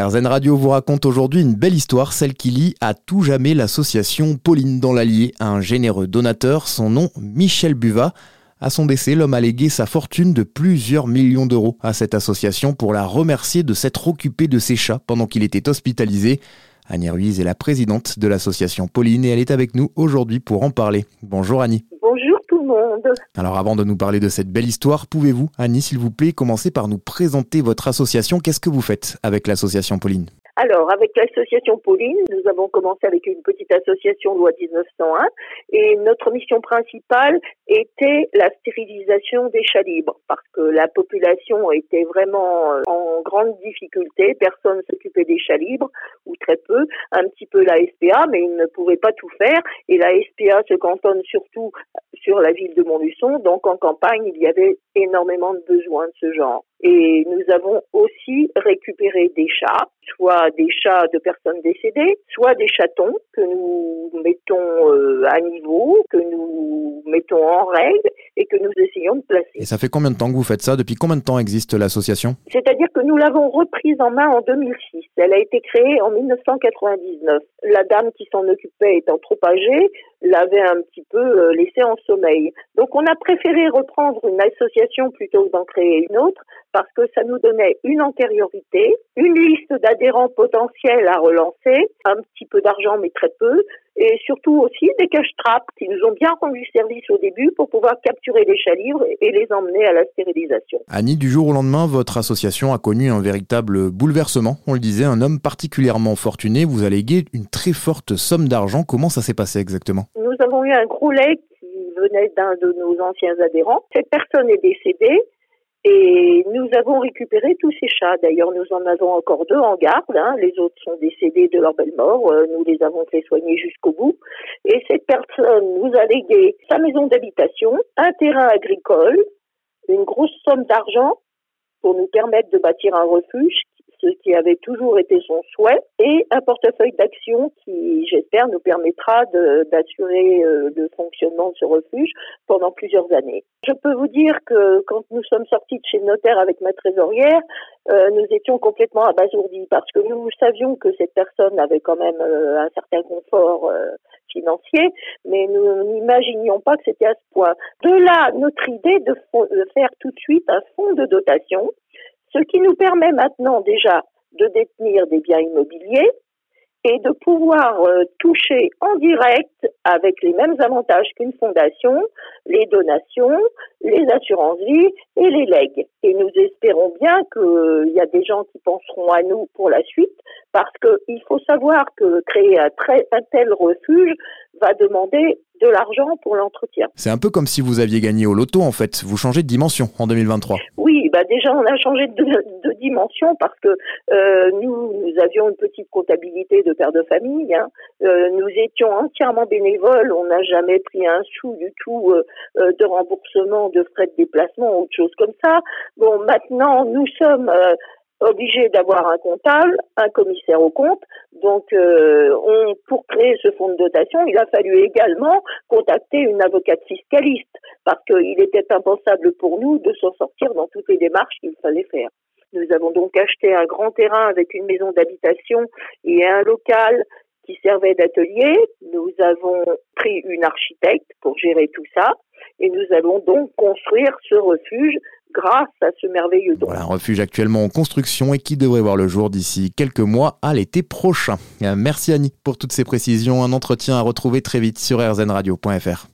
RZN Radio vous raconte aujourd'hui une belle histoire, celle qui lie à tout jamais l'association Pauline dans l'Allier, un généreux donateur, son nom Michel Buvat. À son décès, l'homme a légué sa fortune de plusieurs millions d'euros à cette association pour la remercier de s'être occupée de ses chats pendant qu'il était hospitalisé. Annie Ruiz est la présidente de l'association Pauline et elle est avec nous aujourd'hui pour en parler. Bonjour Annie. Alors avant de nous parler de cette belle histoire, pouvez-vous, Annie, s'il vous plaît, commencer par nous présenter votre association? Qu'est-ce que vous faites avec l'association Pauline? Alors, avec l'association Pauline, nous avons commencé avec une petite association loi 1901 et notre mission principale était la stérilisation des chats libres parce que la population était vraiment en grande difficulté, personne s'occupait des chats libres ou très peu, un petit peu la SPA mais ils ne pouvaient pas tout faire et la SPA se cantonne surtout sur la ville de Montluçon donc en campagne il y avait énormément de besoins de ce genre. Et nous avons aussi récupéré des chats, soit des chats de personnes décédées, soit des chatons que nous mettons euh, à niveau, que nous mettons en règle et que nous essayons de placer. Et ça fait combien de temps que vous faites ça? Depuis combien de temps existe l'association? C'est-à-dire que nous l'avons reprise en main en 2006. Elle a été créée en 1999. La dame qui s'en occupait étant trop âgée, l'avait un petit peu euh, laissée en sommeil. Donc on a préféré reprendre une association plutôt que d'en créer une autre parce que ça nous donnait une antériorité, une liste d'adhérents potentiels à relancer, un petit peu d'argent mais très peu, et surtout aussi des cash traps qui nous ont bien rendu service au début pour pouvoir capturer les chats livres et les emmener à la stérilisation. Annie, du jour au lendemain, votre association a connu un véritable bouleversement. On le disait, un homme particulièrement fortuné vous a légué une très forte somme d'argent. Comment ça s'est passé exactement? Nous avons eu un gros leg qui venait d'un de nos anciens adhérents. Cette personne est décédée nous avons récupéré tous ces chats. D'ailleurs, nous en avons encore deux en garde. Hein. Les autres sont décédés de leur belle mort. Euh, nous les avons fait soigner jusqu'au bout. Et cette personne nous a légué sa maison d'habitation, un terrain agricole, une grosse somme d'argent pour nous permettre de bâtir un refuge ce qui avait toujours été son souhait, et un portefeuille d'actions qui, j'espère, nous permettra d'assurer euh, le fonctionnement de ce refuge pendant plusieurs années. Je peux vous dire que quand nous sommes sortis de chez le notaire avec ma trésorière, euh, nous étions complètement abasourdis parce que nous savions que cette personne avait quand même euh, un certain confort financier, mais nous n'imaginions pas que c'était à ce point. De là, notre idée de, de faire tout de suite un fonds de dotation ce qui nous permet maintenant déjà de détenir des biens immobiliers et de pouvoir euh, toucher en direct avec les mêmes avantages qu'une fondation, les donations, les assurances vie et les legs. Et nous espérons bien qu'il y a des gens qui penseront à nous pour la suite parce qu'il faut savoir que créer un, un tel refuge va demander de l'argent pour l'entretien. C'est un peu comme si vous aviez gagné au loto en fait, vous changez de dimension en 2023. Oui, bah déjà on a changé de, dimension parce que euh, nous, nous avions une petite comptabilité de père de famille, hein. euh, nous étions entièrement bénévoles, on n'a jamais pris un sou du tout euh, de remboursement de frais de déplacement ou de choses comme ça. Bon, maintenant nous sommes euh, obligé d'avoir un comptable, un commissaire au compte. Donc, on, pour créer ce fonds de dotation, il a fallu également contacter une avocate fiscaliste parce qu'il était impensable pour nous de s'en sortir dans toutes les démarches qu'il fallait faire. Nous avons donc acheté un grand terrain avec une maison d'habitation et un local qui servait d'atelier. Nous avons pris une architecte pour gérer tout ça et nous allons donc construire ce refuge grâce à ce merveilleux don. Voilà, un refuge actuellement en construction et qui devrait voir le jour d'ici quelques mois à l'été prochain. Merci Annie pour toutes ces précisions. Un entretien à retrouver très vite sur rznradio.fr.